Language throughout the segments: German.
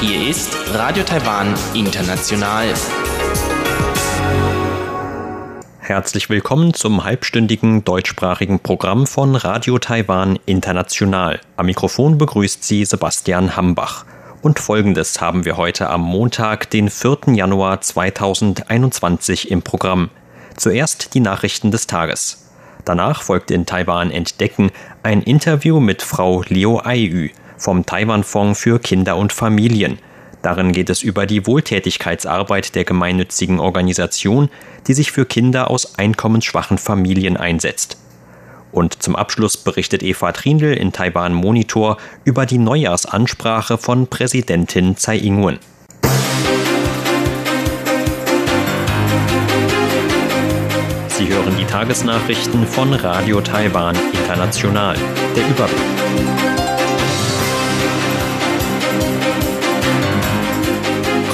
Hier ist Radio Taiwan International. Herzlich willkommen zum halbstündigen deutschsprachigen Programm von Radio Taiwan International. Am Mikrofon begrüßt Sie Sebastian Hambach. Und folgendes haben wir heute am Montag, den 4. Januar 2021 im Programm. Zuerst die Nachrichten des Tages. Danach folgt in Taiwan Entdecken ein Interview mit Frau Liu Aiyu vom Taiwan-Fonds für Kinder und Familien. Darin geht es über die Wohltätigkeitsarbeit der gemeinnützigen Organisation, die sich für Kinder aus einkommensschwachen Familien einsetzt. Und zum Abschluss berichtet Eva Trindl in Taiwan Monitor über die Neujahrsansprache von Präsidentin Tsai Ing-wen. Sie hören die Tagesnachrichten von Radio Taiwan International. Der Überblick.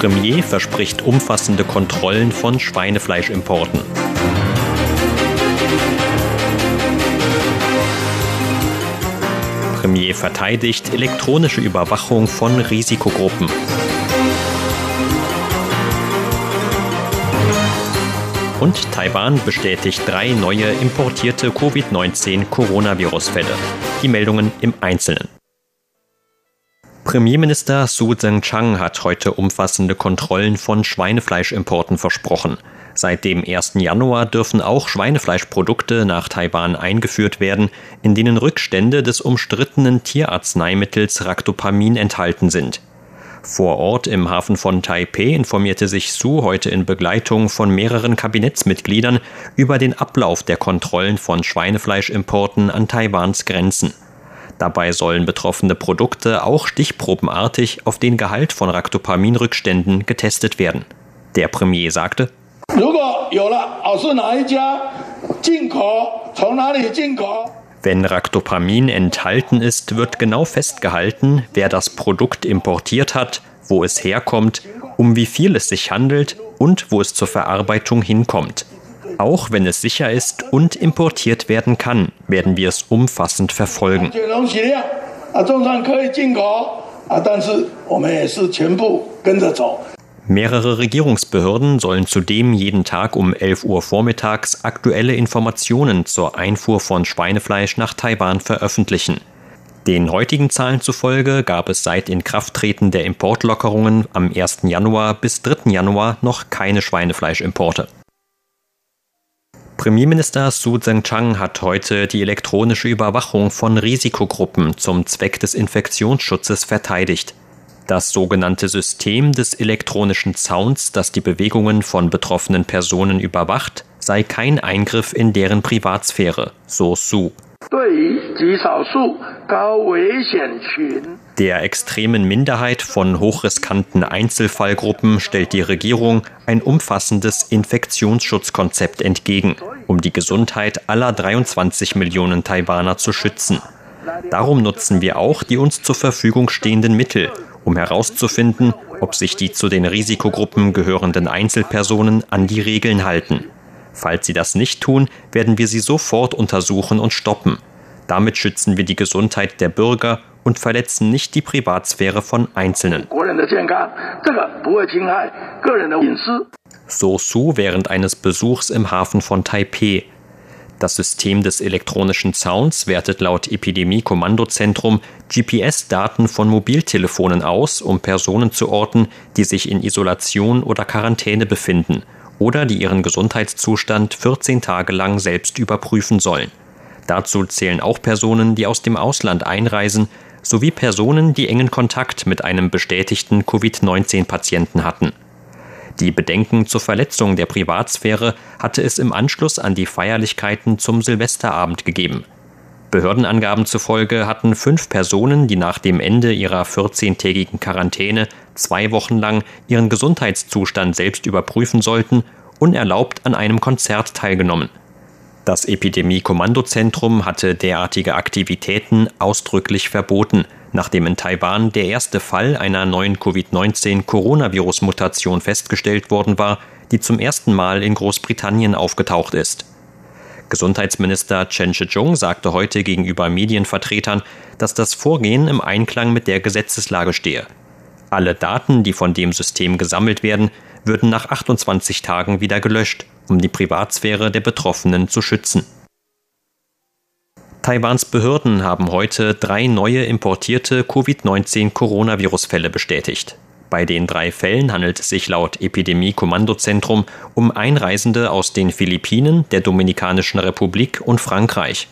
Premier verspricht umfassende Kontrollen von Schweinefleischimporten. Premier verteidigt elektronische Überwachung von Risikogruppen. Und Taiwan bestätigt drei neue importierte Covid-19-Coronavirus-Fälle. Die Meldungen im Einzelnen. Premierminister Su Tseng-Chang hat heute umfassende Kontrollen von Schweinefleischimporten versprochen. Seit dem 1. Januar dürfen auch Schweinefleischprodukte nach Taiwan eingeführt werden, in denen Rückstände des umstrittenen Tierarzneimittels Ractopamin enthalten sind. Vor Ort im Hafen von Taipeh informierte sich Su heute in Begleitung von mehreren Kabinettsmitgliedern über den Ablauf der Kontrollen von Schweinefleischimporten an Taiwans Grenzen. Dabei sollen betroffene Produkte auch stichprobenartig auf den Gehalt von Ractopaminrückständen getestet werden. Der Premier sagte, wenn Ractopamin enthalten ist, wird genau festgehalten, wer das Produkt importiert hat, wo es herkommt, um wie viel es sich handelt und wo es zur Verarbeitung hinkommt. Auch wenn es sicher ist und importiert werden kann, werden wir es umfassend verfolgen. Mehrere Regierungsbehörden sollen zudem jeden Tag um 11 Uhr vormittags aktuelle Informationen zur Einfuhr von Schweinefleisch nach Taiwan veröffentlichen. Den heutigen Zahlen zufolge gab es seit Inkrafttreten der Importlockerungen am 1. Januar bis 3. Januar noch keine Schweinefleischimporte. Premierminister Su Tseng-Chang hat heute die elektronische Überwachung von Risikogruppen zum Zweck des Infektionsschutzes verteidigt. Das sogenannte System des elektronischen Zauns, das die Bewegungen von betroffenen Personen überwacht, sei kein Eingriff in deren Privatsphäre, so Su. Der extremen Minderheit von hochriskanten Einzelfallgruppen stellt die Regierung ein umfassendes Infektionsschutzkonzept entgegen, um die Gesundheit aller 23 Millionen Taiwaner zu schützen. Darum nutzen wir auch die uns zur Verfügung stehenden Mittel, um herauszufinden, ob sich die zu den Risikogruppen gehörenden Einzelpersonen an die Regeln halten. Falls sie das nicht tun, werden wir sie sofort untersuchen und stoppen. Damit schützen wir die Gesundheit der Bürger und verletzen nicht die Privatsphäre von Einzelnen. So Su während eines Besuchs im Hafen von Taipeh. Das System des elektronischen Zauns wertet laut Epidemie-Kommandozentrum GPS-Daten von Mobiltelefonen aus, um Personen zu orten, die sich in Isolation oder Quarantäne befinden oder die ihren Gesundheitszustand 14 Tage lang selbst überprüfen sollen. Dazu zählen auch Personen, die aus dem Ausland einreisen, sowie Personen, die engen Kontakt mit einem bestätigten Covid-19-Patienten hatten. Die Bedenken zur Verletzung der Privatsphäre hatte es im Anschluss an die Feierlichkeiten zum Silvesterabend gegeben. Behördenangaben zufolge hatten fünf Personen, die nach dem Ende ihrer 14-tägigen Quarantäne zwei Wochen lang ihren Gesundheitszustand selbst überprüfen sollten, unerlaubt an einem Konzert teilgenommen. Das Epidemie-Kommandozentrum hatte derartige Aktivitäten ausdrücklich verboten, nachdem in Taiwan der erste Fall einer neuen Covid-19-Coronavirus-Mutation festgestellt worden war, die zum ersten Mal in Großbritannien aufgetaucht ist. Gesundheitsminister Chen Shih-chung sagte heute gegenüber Medienvertretern, dass das Vorgehen im Einklang mit der Gesetzeslage stehe. Alle Daten, die von dem System gesammelt werden, würden nach 28 Tagen wieder gelöscht, um die Privatsphäre der Betroffenen zu schützen. Taiwans Behörden haben heute drei neue importierte Covid-19-Coronavirus-Fälle bestätigt. Bei den drei Fällen handelt es sich laut Epidemie-Kommandozentrum um Einreisende aus den Philippinen, der Dominikanischen Republik und Frankreich.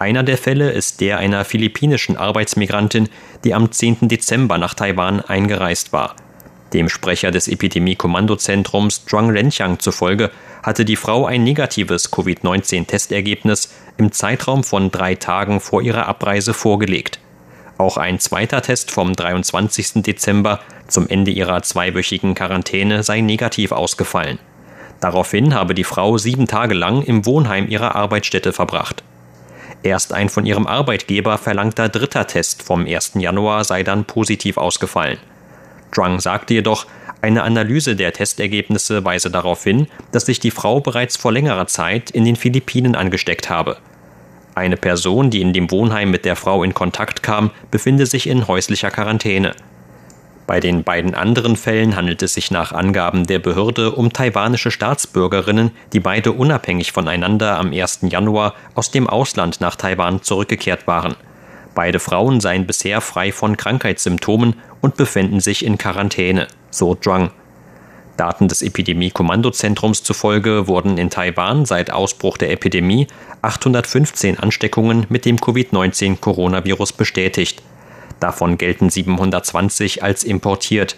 Einer der Fälle ist der einer philippinischen Arbeitsmigrantin, die am 10. Dezember nach Taiwan eingereist war. Dem Sprecher des Epidemie-Kommandozentrums Zhuang Renqiang zufolge hatte die Frau ein negatives Covid-19-Testergebnis im Zeitraum von drei Tagen vor ihrer Abreise vorgelegt. Auch ein zweiter Test vom 23. Dezember zum Ende ihrer zweiwöchigen Quarantäne sei negativ ausgefallen. Daraufhin habe die Frau sieben Tage lang im Wohnheim ihrer Arbeitsstätte verbracht. Erst ein von ihrem Arbeitgeber verlangter dritter Test vom 1. Januar sei dann positiv ausgefallen. Zhuang sagte jedoch, eine Analyse der Testergebnisse weise darauf hin, dass sich die Frau bereits vor längerer Zeit in den Philippinen angesteckt habe. Eine Person, die in dem Wohnheim mit der Frau in Kontakt kam, befinde sich in häuslicher Quarantäne. Bei den beiden anderen Fällen handelt es sich nach Angaben der Behörde um taiwanische Staatsbürgerinnen, die beide unabhängig voneinander am 1. Januar aus dem Ausland nach Taiwan zurückgekehrt waren. Beide Frauen seien bisher frei von Krankheitssymptomen und befänden sich in Quarantäne, Zhuang. Daten des Epidemie-Kommandozentrums zufolge wurden in Taiwan seit Ausbruch der Epidemie 815 Ansteckungen mit dem Covid-19-Coronavirus bestätigt. Davon gelten 720 als importiert.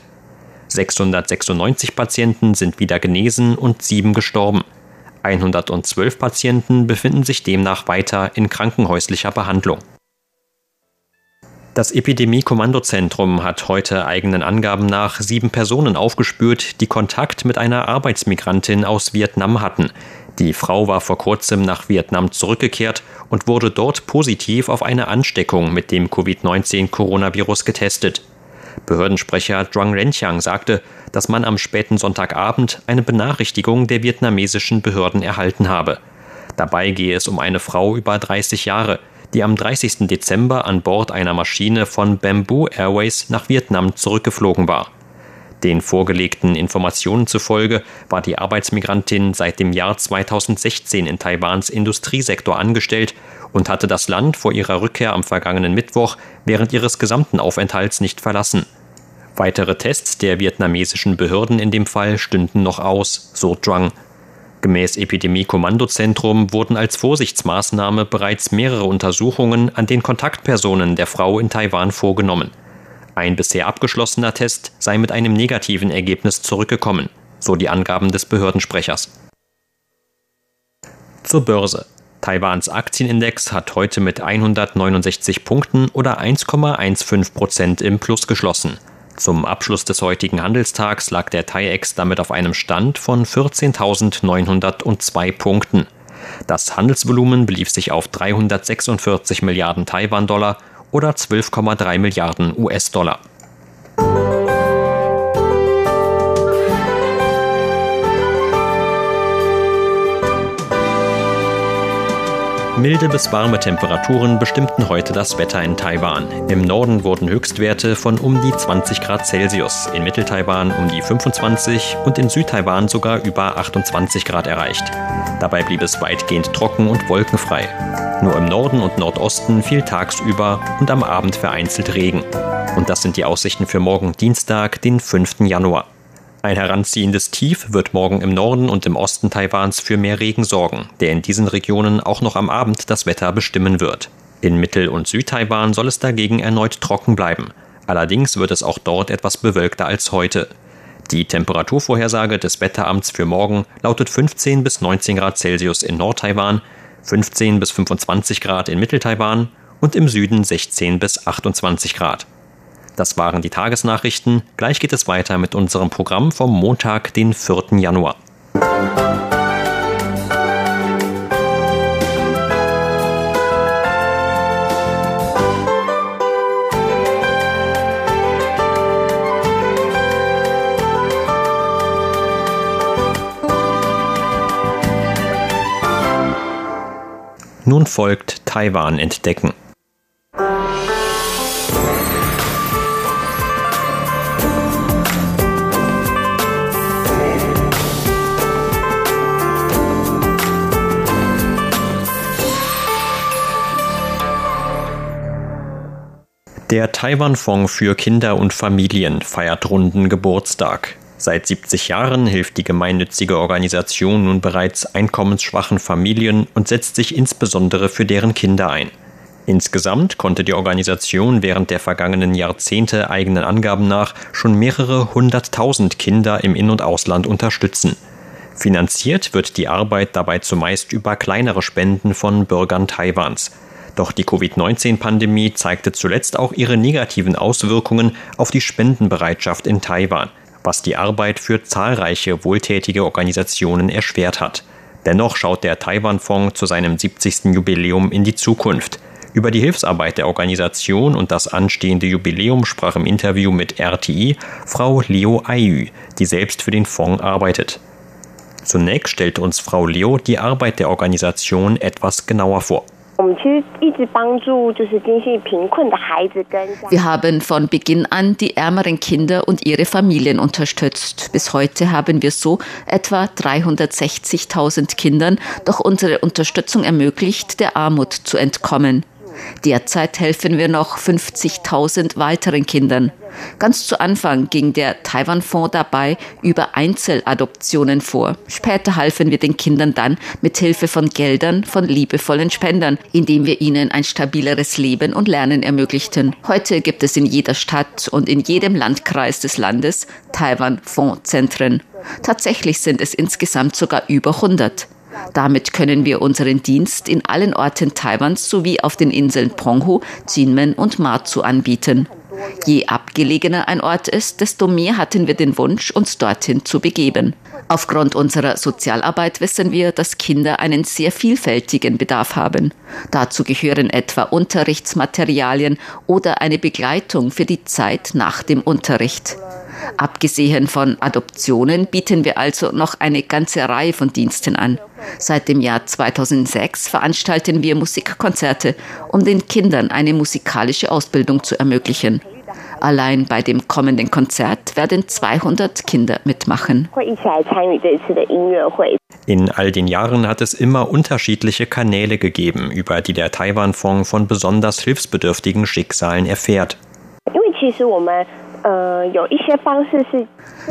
696 Patienten sind wieder genesen und sieben gestorben. 112 Patienten befinden sich demnach weiter in krankenhäuslicher Behandlung. Das Epidemie-Kommandozentrum hat heute eigenen Angaben nach sieben Personen aufgespürt, die Kontakt mit einer Arbeitsmigrantin aus Vietnam hatten. Die Frau war vor kurzem nach Vietnam zurückgekehrt und wurde dort positiv auf eine Ansteckung mit dem Covid-19-Coronavirus getestet. Behördensprecher Zhuang Renqiang sagte, dass man am späten Sonntagabend eine Benachrichtigung der vietnamesischen Behörden erhalten habe. Dabei gehe es um eine Frau über 30 Jahre, die am 30. Dezember an Bord einer Maschine von Bamboo Airways nach Vietnam zurückgeflogen war. Den vorgelegten Informationen zufolge war die Arbeitsmigrantin seit dem Jahr 2016 in Taiwans Industriesektor angestellt und hatte das Land vor ihrer Rückkehr am vergangenen Mittwoch während ihres gesamten Aufenthalts nicht verlassen. Weitere Tests der vietnamesischen Behörden in dem Fall stünden noch aus, so Zhuang. Gemäß Epidemie-Kommandozentrum wurden als Vorsichtsmaßnahme bereits mehrere Untersuchungen an den Kontaktpersonen der Frau in Taiwan vorgenommen. Ein bisher abgeschlossener Test sei mit einem negativen Ergebnis zurückgekommen, so die Angaben des Behördensprechers. Zur Börse. Taiwans Aktienindex hat heute mit 169 Punkten oder 1,15 Prozent im Plus geschlossen. Zum Abschluss des heutigen Handelstags lag der TAIEX damit auf einem Stand von 14.902 Punkten. Das Handelsvolumen belief sich auf 346 Milliarden Taiwan-Dollar oder 12,3 Milliarden US-Dollar. Milde bis warme Temperaturen bestimmten heute das Wetter in Taiwan. Im Norden wurden Höchstwerte von um die 20 Grad Celsius, in Mitteltaiwan um die 25 und in Südtaiwan sogar über 28 Grad erreicht. Dabei blieb es weitgehend trocken und wolkenfrei. Nur im Norden und Nordosten fiel tagsüber und am Abend vereinzelt Regen. Und das sind die Aussichten für morgen Dienstag, den 5. Januar. Ein heranziehendes Tief wird morgen im Norden und im Osten Taiwans für mehr Regen sorgen, der in diesen Regionen auch noch am Abend das Wetter bestimmen wird. In Mittel- und Südtaiwan soll es dagegen erneut trocken bleiben. Allerdings wird es auch dort etwas bewölkter als heute. Die Temperaturvorhersage des Wetteramts für morgen lautet 15 bis 19 Grad Celsius in Nordtaiwan, 15 bis 25 Grad in Mitteltaiwan und im Süden 16 bis 28 Grad. Das waren die Tagesnachrichten. Gleich geht es weiter mit unserem Programm vom Montag, den 4. Januar. Nun folgt Taiwan entdecken. Der Taiwan-Fonds für Kinder und Familien feiert runden Geburtstag. Seit 70 Jahren hilft die gemeinnützige Organisation nun bereits einkommensschwachen Familien und setzt sich insbesondere für deren Kinder ein. Insgesamt konnte die Organisation während der vergangenen Jahrzehnte eigenen Angaben nach schon mehrere hunderttausend Kinder im In- und Ausland unterstützen. Finanziert wird die Arbeit dabei zumeist über kleinere Spenden von Bürgern Taiwans. Doch die Covid-19-Pandemie zeigte zuletzt auch ihre negativen Auswirkungen auf die Spendenbereitschaft in Taiwan, was die Arbeit für zahlreiche wohltätige Organisationen erschwert hat. Dennoch schaut der Taiwan-Fonds zu seinem 70. Jubiläum in die Zukunft. Über die Hilfsarbeit der Organisation und das anstehende Jubiläum sprach im Interview mit RTI Frau Leo Ayu, die selbst für den Fonds arbeitet. Zunächst stellte uns Frau Leo die Arbeit der Organisation etwas genauer vor. Wir haben von Beginn an die ärmeren Kinder und ihre Familien unterstützt. Bis heute haben wir so etwa 360.000 Kindern durch unsere Unterstützung ermöglicht, der Armut zu entkommen. Derzeit helfen wir noch 50.000 weiteren Kindern. Ganz zu Anfang ging der Taiwan-Fonds dabei über Einzeladoptionen vor. Später halfen wir den Kindern dann mit Hilfe von Geldern von liebevollen Spendern, indem wir ihnen ein stabileres Leben und Lernen ermöglichten. Heute gibt es in jeder Stadt und in jedem Landkreis des Landes Taiwan-Fondszentren. Tatsächlich sind es insgesamt sogar über 100. Damit können wir unseren Dienst in allen Orten Taiwans sowie auf den Inseln Penghu, Jinmen und Matsu anbieten. Je abgelegener ein Ort ist, desto mehr hatten wir den Wunsch, uns dorthin zu begeben. Aufgrund unserer Sozialarbeit wissen wir, dass Kinder einen sehr vielfältigen Bedarf haben. Dazu gehören etwa Unterrichtsmaterialien oder eine Begleitung für die Zeit nach dem Unterricht. Abgesehen von Adoptionen bieten wir also noch eine ganze Reihe von Diensten an. Seit dem Jahr 2006 veranstalten wir Musikkonzerte, um den Kindern eine musikalische Ausbildung zu ermöglichen. Allein bei dem kommenden Konzert werden 200 Kinder mitmachen. In all den Jahren hat es immer unterschiedliche Kanäle gegeben, über die der Taiwan-Fonds von besonders hilfsbedürftigen Schicksalen erfährt.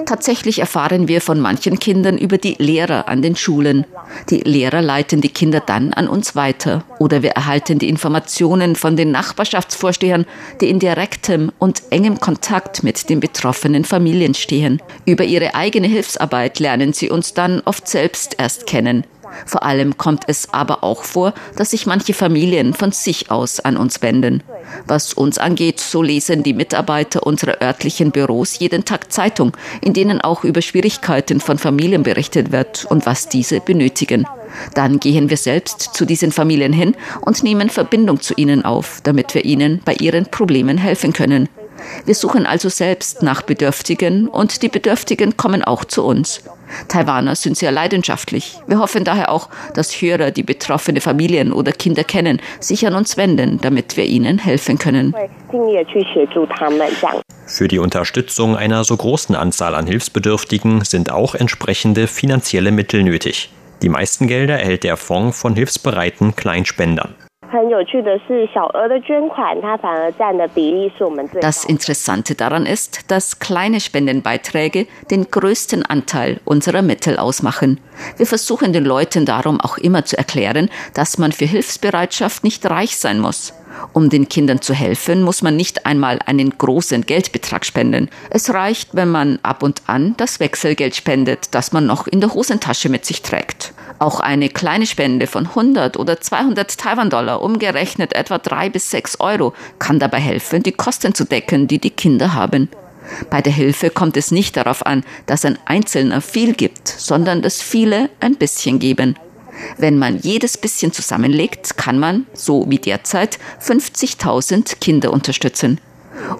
Tatsächlich erfahren wir von manchen Kindern über die Lehrer an den Schulen. Die Lehrer leiten die Kinder dann an uns weiter. Oder wir erhalten die Informationen von den Nachbarschaftsvorstehern, die in direktem und engem Kontakt mit den betroffenen Familien stehen. Über ihre eigene Hilfsarbeit lernen sie uns dann oft selbst erst kennen. Vor allem kommt es aber auch vor, dass sich manche Familien von sich aus an uns wenden. Was uns angeht, so lesen die Mitarbeiter unserer örtlichen Büros jeden Tag Zeitung, in denen auch über Schwierigkeiten von Familien berichtet wird und was diese benötigen. Dann gehen wir selbst zu diesen Familien hin und nehmen Verbindung zu ihnen auf, damit wir ihnen bei ihren Problemen helfen können. Wir suchen also selbst nach Bedürftigen und die Bedürftigen kommen auch zu uns. Taiwaner sind sehr leidenschaftlich. Wir hoffen daher auch, dass Hörer, die betroffene Familien oder Kinder kennen, sich an uns wenden, damit wir ihnen helfen können. Für die Unterstützung einer so großen Anzahl an Hilfsbedürftigen sind auch entsprechende finanzielle Mittel nötig. Die meisten Gelder erhält der Fonds von hilfsbereiten Kleinspendern. Das Interessante daran ist, dass kleine Spendenbeiträge den größten Anteil unserer Mittel ausmachen. Wir versuchen den Leuten darum auch immer zu erklären, dass man für Hilfsbereitschaft nicht reich sein muss. Um den Kindern zu helfen, muss man nicht einmal einen großen Geldbetrag spenden. Es reicht, wenn man ab und an das Wechselgeld spendet, das man noch in der Hosentasche mit sich trägt. Auch eine kleine Spende von 100 oder 200 Taiwan-Dollar, umgerechnet etwa 3 bis 6 Euro, kann dabei helfen, die Kosten zu decken, die die Kinder haben. Bei der Hilfe kommt es nicht darauf an, dass ein Einzelner viel gibt, sondern dass viele ein bisschen geben. Wenn man jedes bisschen zusammenlegt, kann man, so wie derzeit, 50.000 Kinder unterstützen.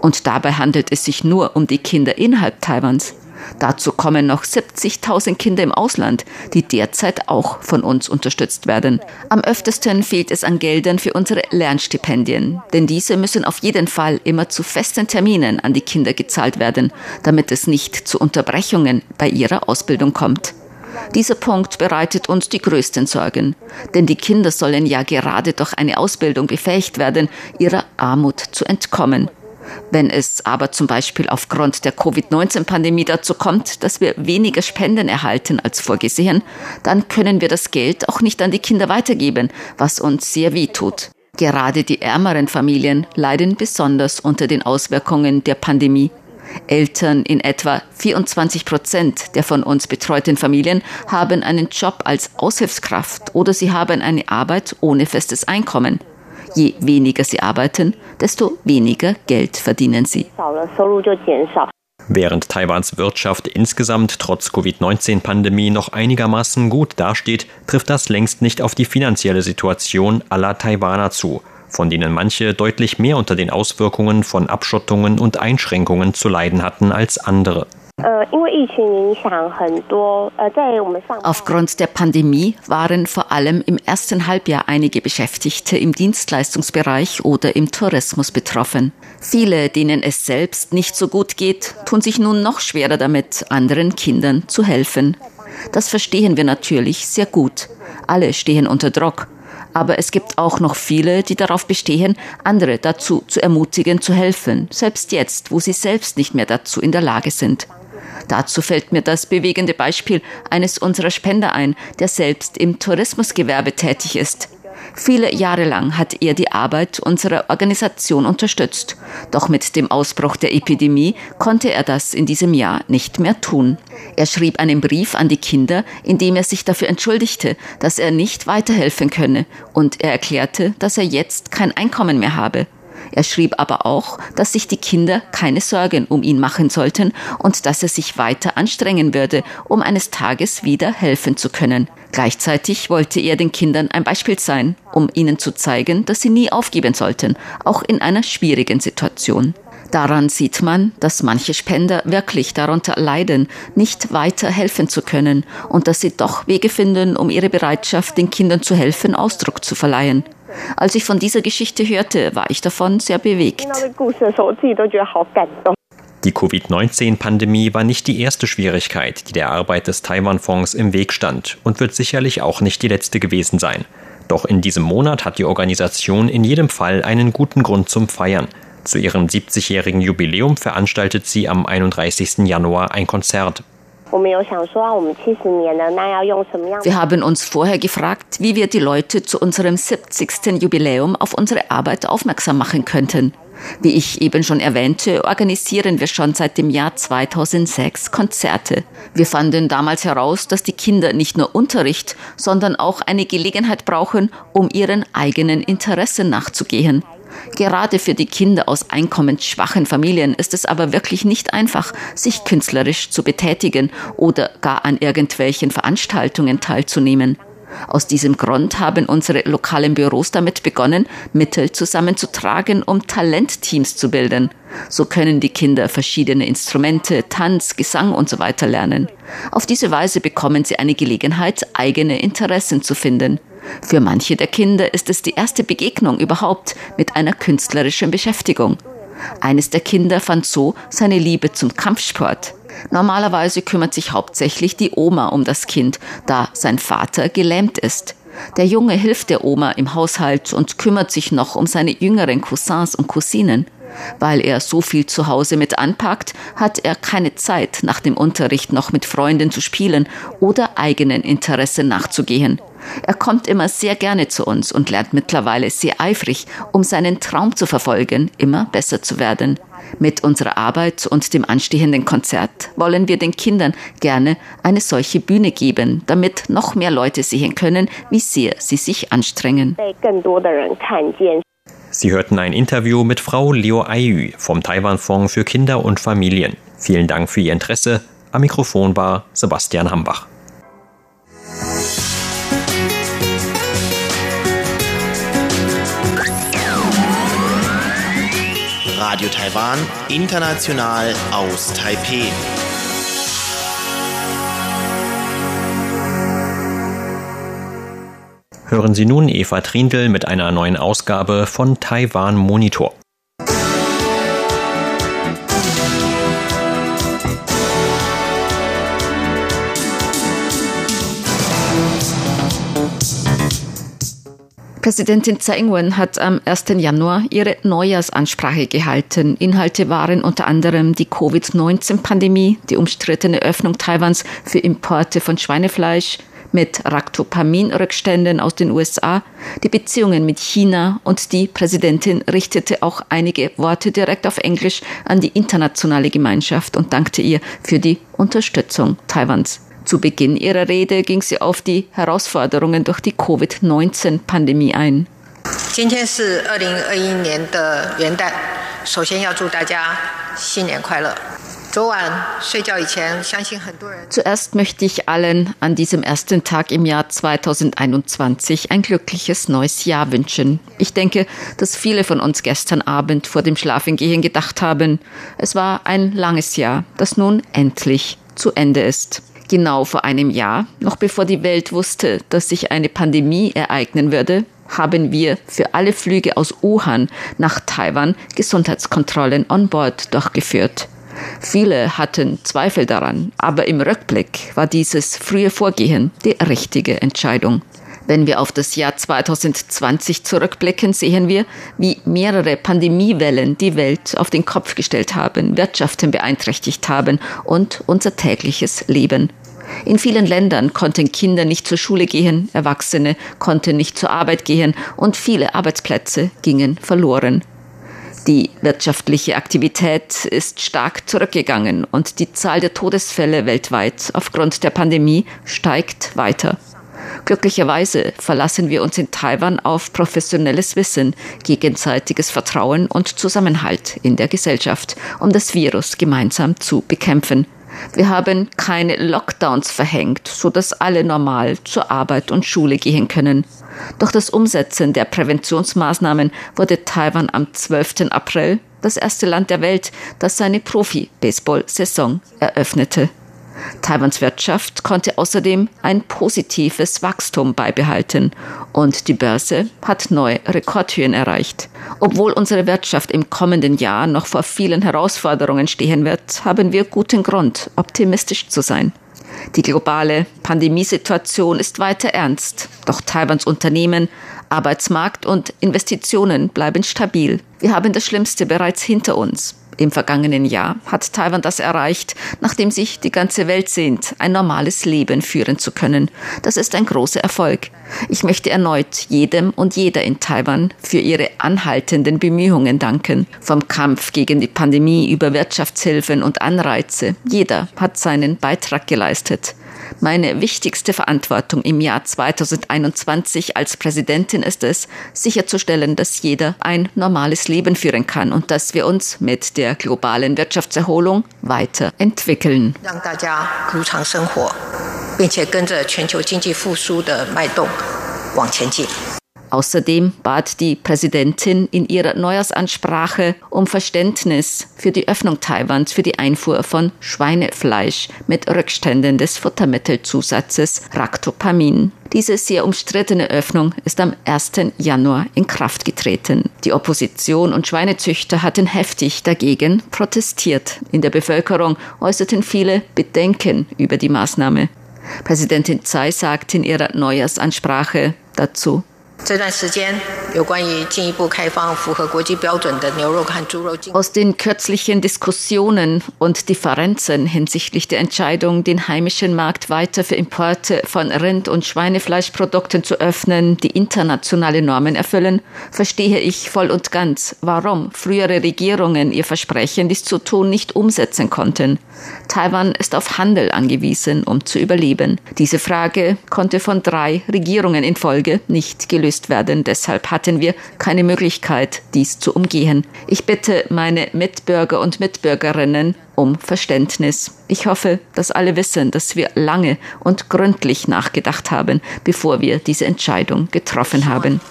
Und dabei handelt es sich nur um die Kinder innerhalb Taiwans. Dazu kommen noch 70.000 Kinder im Ausland, die derzeit auch von uns unterstützt werden. Am öftesten fehlt es an Geldern für unsere Lernstipendien, denn diese müssen auf jeden Fall immer zu festen Terminen an die Kinder gezahlt werden, damit es nicht zu Unterbrechungen bei ihrer Ausbildung kommt. Dieser Punkt bereitet uns die größten Sorgen, denn die Kinder sollen ja gerade durch eine Ausbildung befähigt werden, ihrer Armut zu entkommen. Wenn es aber zum Beispiel aufgrund der Covid-19-Pandemie dazu kommt, dass wir weniger Spenden erhalten als vorgesehen, dann können wir das Geld auch nicht an die Kinder weitergeben, was uns sehr weh tut. Gerade die ärmeren Familien leiden besonders unter den Auswirkungen der Pandemie. Eltern in etwa 24 Prozent der von uns betreuten Familien haben einen Job als Aushilfskraft oder sie haben eine Arbeit ohne festes Einkommen. Je weniger sie arbeiten, desto weniger Geld verdienen sie. Während Taiwans Wirtschaft insgesamt trotz Covid-19-Pandemie noch einigermaßen gut dasteht, trifft das längst nicht auf die finanzielle Situation aller Taiwaner zu, von denen manche deutlich mehr unter den Auswirkungen von Abschottungen und Einschränkungen zu leiden hatten als andere. Aufgrund der Pandemie waren vor allem im ersten Halbjahr einige Beschäftigte im Dienstleistungsbereich oder im Tourismus betroffen. Viele, denen es selbst nicht so gut geht, tun sich nun noch schwerer damit, anderen Kindern zu helfen. Das verstehen wir natürlich sehr gut. Alle stehen unter Druck. Aber es gibt auch noch viele, die darauf bestehen, andere dazu zu ermutigen, zu helfen, selbst jetzt, wo sie selbst nicht mehr dazu in der Lage sind. Dazu fällt mir das bewegende Beispiel eines unserer Spender ein, der selbst im Tourismusgewerbe tätig ist. Viele Jahre lang hat er die Arbeit unserer Organisation unterstützt. Doch mit dem Ausbruch der Epidemie konnte er das in diesem Jahr nicht mehr tun. Er schrieb einen Brief an die Kinder, in dem er sich dafür entschuldigte, dass er nicht weiterhelfen könne, und er erklärte, dass er jetzt kein Einkommen mehr habe. Er schrieb aber auch, dass sich die Kinder keine Sorgen um ihn machen sollten und dass er sich weiter anstrengen würde, um eines Tages wieder helfen zu können. Gleichzeitig wollte er den Kindern ein Beispiel sein, um ihnen zu zeigen, dass sie nie aufgeben sollten, auch in einer schwierigen Situation. Daran sieht man, dass manche Spender wirklich darunter leiden, nicht weiter helfen zu können und dass sie doch Wege finden, um ihre Bereitschaft, den Kindern zu helfen, Ausdruck zu verleihen. Als ich von dieser Geschichte hörte, war ich davon sehr bewegt. Die Covid-19-Pandemie war nicht die erste Schwierigkeit, die der Arbeit des Taiwan-Fonds im Weg stand und wird sicherlich auch nicht die letzte gewesen sein. Doch in diesem Monat hat die Organisation in jedem Fall einen guten Grund zum Feiern. Zu ihrem 70-jährigen Jubiläum veranstaltet sie am 31. Januar ein Konzert. Wir haben uns vorher gefragt, wie wir die Leute zu unserem 70. Jubiläum auf unsere Arbeit aufmerksam machen könnten. Wie ich eben schon erwähnte, organisieren wir schon seit dem Jahr 2006 Konzerte. Wir fanden damals heraus, dass die Kinder nicht nur Unterricht, sondern auch eine Gelegenheit brauchen, um ihren eigenen Interessen nachzugehen. Gerade für die Kinder aus einkommensschwachen Familien ist es aber wirklich nicht einfach, sich künstlerisch zu betätigen oder gar an irgendwelchen Veranstaltungen teilzunehmen. Aus diesem Grund haben unsere lokalen Büros damit begonnen, Mittel zusammenzutragen, um Talentteams zu bilden. So können die Kinder verschiedene Instrumente, Tanz, Gesang und so lernen. Auf diese Weise bekommen sie eine Gelegenheit, eigene Interessen zu finden. Für manche der Kinder ist es die erste Begegnung überhaupt mit einer künstlerischen Beschäftigung. Eines der Kinder fand so seine Liebe zum Kampfsport. Normalerweise kümmert sich hauptsächlich die Oma um das Kind, da sein Vater gelähmt ist. Der Junge hilft der Oma im Haushalt und kümmert sich noch um seine jüngeren Cousins und Cousinen. Weil er so viel zu Hause mit anpackt, hat er keine Zeit, nach dem Unterricht noch mit Freunden zu spielen oder eigenen Interessen nachzugehen. Er kommt immer sehr gerne zu uns und lernt mittlerweile sehr eifrig, um seinen Traum zu verfolgen, immer besser zu werden. Mit unserer Arbeit und dem anstehenden Konzert wollen wir den Kindern gerne eine solche Bühne geben, damit noch mehr Leute sehen können, wie sehr sie sich anstrengen. Sie hörten ein Interview mit Frau Liu Aiyu vom Taiwan-Fonds für Kinder und Familien. Vielen Dank für Ihr Interesse. Am Mikrofon war Sebastian Hambach. Radio Taiwan, international aus Taipeh. Hören Sie nun Eva Trindl mit einer neuen Ausgabe von Taiwan Monitor. Präsidentin Tsai Ing-wen hat am 1. Januar ihre Neujahrsansprache gehalten. Inhalte waren unter anderem die Covid-19-Pandemie, die umstrittene Öffnung Taiwans für Importe von Schweinefleisch mit Ractopamin-Rückständen aus den USA, die Beziehungen mit China und die Präsidentin richtete auch einige Worte direkt auf Englisch an die internationale Gemeinschaft und dankte ihr für die Unterstützung Taiwans. Zu Beginn ihrer Rede ging sie auf die Herausforderungen durch die Covid-19-Pandemie ein. Zuerst möchte ich allen an diesem ersten Tag im Jahr 2021 ein glückliches neues Jahr wünschen. Ich denke, dass viele von uns gestern Abend vor dem Schlafengehen gedacht haben, es war ein langes Jahr, das nun endlich zu Ende ist. Genau vor einem Jahr, noch bevor die Welt wusste, dass sich eine Pandemie ereignen würde, haben wir für alle Flüge aus Wuhan nach Taiwan Gesundheitskontrollen on Board durchgeführt. Viele hatten Zweifel daran, aber im Rückblick war dieses frühe Vorgehen die richtige Entscheidung. Wenn wir auf das Jahr 2020 zurückblicken, sehen wir, wie mehrere Pandemiewellen die Welt auf den Kopf gestellt haben, Wirtschaften beeinträchtigt haben und unser tägliches Leben. In vielen Ländern konnten Kinder nicht zur Schule gehen, Erwachsene konnten nicht zur Arbeit gehen und viele Arbeitsplätze gingen verloren. Die wirtschaftliche Aktivität ist stark zurückgegangen und die Zahl der Todesfälle weltweit aufgrund der Pandemie steigt weiter. Glücklicherweise verlassen wir uns in Taiwan auf professionelles Wissen, gegenseitiges Vertrauen und Zusammenhalt in der Gesellschaft, um das Virus gemeinsam zu bekämpfen. Wir haben keine Lockdowns verhängt, so dass alle normal zur Arbeit und Schule gehen können. Durch das Umsetzen der Präventionsmaßnahmen wurde Taiwan am 12. April das erste Land der Welt, das seine Profi-Baseball-Saison eröffnete. Taiwans Wirtschaft konnte außerdem ein positives Wachstum beibehalten und die Börse hat neue Rekordhöhen erreicht. Obwohl unsere Wirtschaft im kommenden Jahr noch vor vielen Herausforderungen stehen wird, haben wir guten Grund, optimistisch zu sein. Die globale Pandemiesituation ist weiter ernst, doch Taiwans Unternehmen, Arbeitsmarkt und Investitionen bleiben stabil. Wir haben das Schlimmste bereits hinter uns. Im vergangenen Jahr hat Taiwan das erreicht, nachdem sich die ganze Welt sehnt, ein normales Leben führen zu können. Das ist ein großer Erfolg. Ich möchte erneut jedem und jeder in Taiwan für ihre anhaltenden Bemühungen danken. Vom Kampf gegen die Pandemie über Wirtschaftshilfen und Anreize. Jeder hat seinen Beitrag geleistet. Meine wichtigste Verantwortung im Jahr 2021 als Präsidentin ist es, sicherzustellen, dass jeder ein normales Leben führen kann und dass wir uns mit der globalen Wirtschaftserholung weiterentwickeln. Außerdem bat die Präsidentin in ihrer Neujahrsansprache um Verständnis für die Öffnung Taiwans für die Einfuhr von Schweinefleisch mit Rückständen des Futtermittelzusatzes Ractopamin. Diese sehr umstrittene Öffnung ist am 1. Januar in Kraft getreten. Die Opposition und Schweinezüchter hatten heftig dagegen protestiert. In der Bevölkerung äußerten viele Bedenken über die Maßnahme. Präsidentin Tsai sagte in ihrer Neujahrsansprache dazu aus den kürzlichen Diskussionen und Differenzen hinsichtlich der Entscheidung, den heimischen Markt weiter für Importe von Rind- und Schweinefleischprodukten zu öffnen, die internationale Normen erfüllen, verstehe ich voll und ganz, warum frühere Regierungen ihr Versprechen, dies zu tun, nicht umsetzen konnten. Taiwan ist auf Handel angewiesen, um zu überleben. Diese Frage konnte von drei Regierungen in Folge nicht gelöst gelöst werden. Deshalb hatten wir keine Möglichkeit, dies zu umgehen. Ich bitte meine Mitbürger und Mitbürgerinnen um Verständnis. Ich hoffe, dass alle wissen, dass wir lange und gründlich nachgedacht haben, bevor wir diese Entscheidung getroffen haben.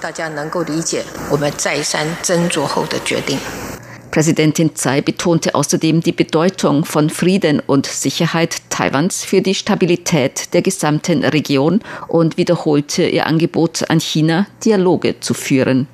Präsidentin Tsai betonte außerdem die Bedeutung von Frieden und Sicherheit Taiwans für die Stabilität der gesamten Region und wiederholte ihr Angebot an China, Dialoge zu führen.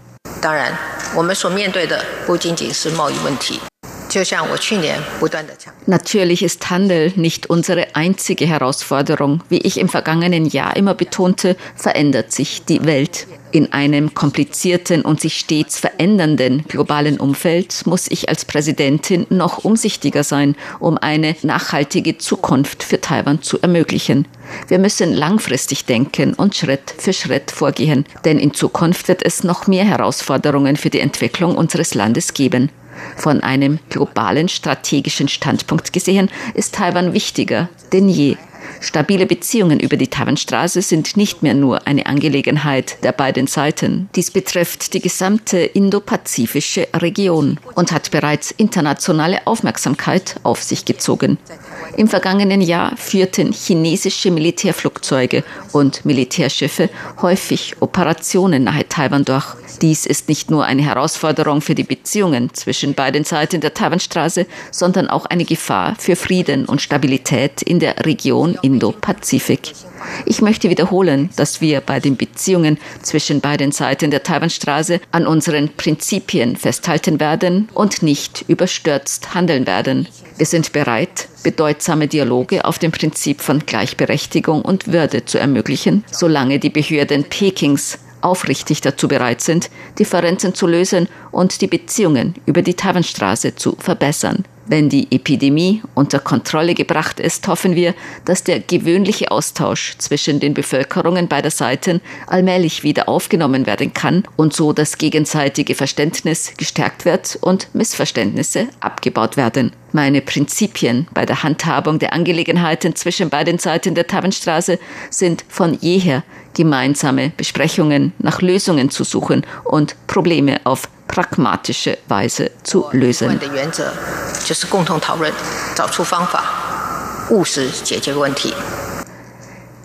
Natürlich ist Handel nicht unsere einzige Herausforderung. Wie ich im vergangenen Jahr immer betonte, verändert sich die Welt. In einem komplizierten und sich stets verändernden globalen Umfeld muss ich als Präsidentin noch umsichtiger sein, um eine nachhaltige Zukunft für Taiwan zu ermöglichen. Wir müssen langfristig denken und Schritt für Schritt vorgehen, denn in Zukunft wird es noch mehr Herausforderungen für die Entwicklung unseres Landes geben. Von einem globalen strategischen Standpunkt gesehen ist Taiwan wichtiger denn je. Stabile Beziehungen über die Taiwanstraße sind nicht mehr nur eine Angelegenheit der beiden Seiten. Dies betrifft die gesamte indopazifische Region und hat bereits internationale Aufmerksamkeit auf sich gezogen. Im vergangenen Jahr führten chinesische Militärflugzeuge und Militärschiffe häufig Operationen nahe Taiwan durch. Dies ist nicht nur eine Herausforderung für die Beziehungen zwischen beiden Seiten der Taiwanstraße, sondern auch eine Gefahr für Frieden und Stabilität in der Region Indo-Pazifik. Ich möchte wiederholen, dass wir bei den Beziehungen zwischen beiden Seiten der Taiwanstraße an unseren Prinzipien festhalten werden und nicht überstürzt handeln werden. Wir sind bereit, bedeutsame Dialoge auf dem Prinzip von Gleichberechtigung und Würde zu ermöglichen, solange die Behörden Pekings aufrichtig dazu bereit sind, Differenzen zu lösen und die Beziehungen über die Taiwanstraße zu verbessern. Wenn die Epidemie unter Kontrolle gebracht ist, hoffen wir, dass der gewöhnliche Austausch zwischen den Bevölkerungen beider Seiten allmählich wieder aufgenommen werden kann und so das gegenseitige Verständnis gestärkt wird und Missverständnisse abgebaut werden. Meine Prinzipien bei der Handhabung der Angelegenheiten zwischen beiden Seiten der Taiwanstraße sind von jeher gemeinsame Besprechungen nach Lösungen zu suchen und Probleme auf pragmatische Weise zu lösen.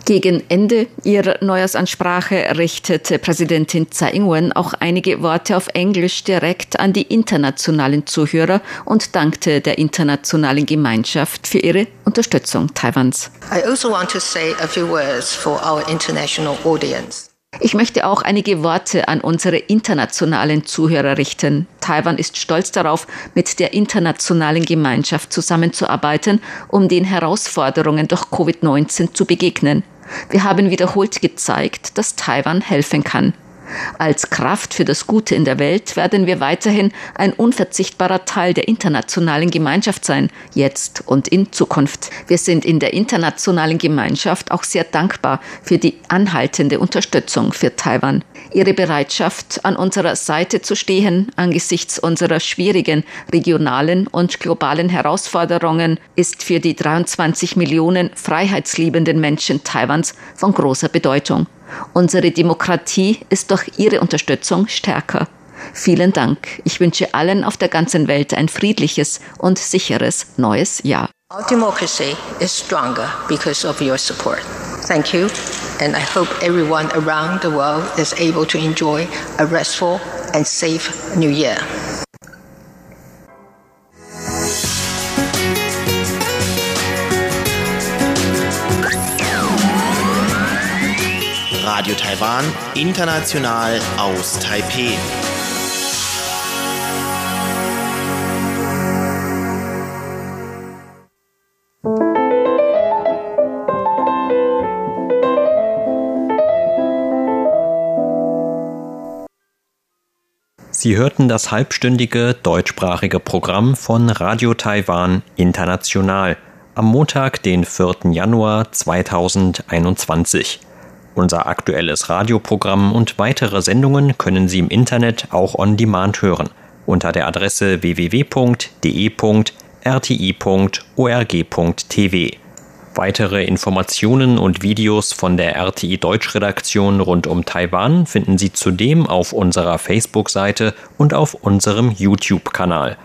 Gegen Ende ihrer Neujahrsansprache richtete Präsidentin Tsai Ing-wen auch einige Worte auf Englisch direkt an die internationalen Zuhörer und dankte der internationalen Gemeinschaft für ihre Unterstützung Taiwans. I also want to say a few words for our international audience. Ich möchte auch einige Worte an unsere internationalen Zuhörer richten. Taiwan ist stolz darauf, mit der internationalen Gemeinschaft zusammenzuarbeiten, um den Herausforderungen durch Covid-19 zu begegnen. Wir haben wiederholt gezeigt, dass Taiwan helfen kann. Als Kraft für das Gute in der Welt werden wir weiterhin ein unverzichtbarer Teil der internationalen Gemeinschaft sein, jetzt und in Zukunft. Wir sind in der internationalen Gemeinschaft auch sehr dankbar für die anhaltende Unterstützung für Taiwan. Ihre Bereitschaft, an unserer Seite zu stehen angesichts unserer schwierigen regionalen und globalen Herausforderungen ist für die 23 Millionen freiheitsliebenden Menschen Taiwans von großer Bedeutung. Unsere Demokratie ist durch Ihre Unterstützung stärker. Vielen Dank. Ich wünsche allen auf der ganzen Welt ein friedliches und sicheres neues Jahr. Our democracy is stronger because of your support. Thank you, and I hope everyone around the world is able to enjoy a restful and safe new year. Radio Taiwan, international aus Taipeh. Sie hörten das halbstündige deutschsprachige Programm von Radio Taiwan International am Montag, den 4. Januar 2021. Unser aktuelles Radioprogramm und weitere Sendungen können Sie im Internet auch on demand hören unter der Adresse www.de.rti.org.tv. Weitere Informationen und Videos von der RTI Deutschredaktion rund um Taiwan finden Sie zudem auf unserer Facebook-Seite und auf unserem YouTube-Kanal.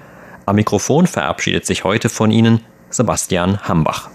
Am Mikrofon verabschiedet sich heute von Ihnen Sebastian Hambach.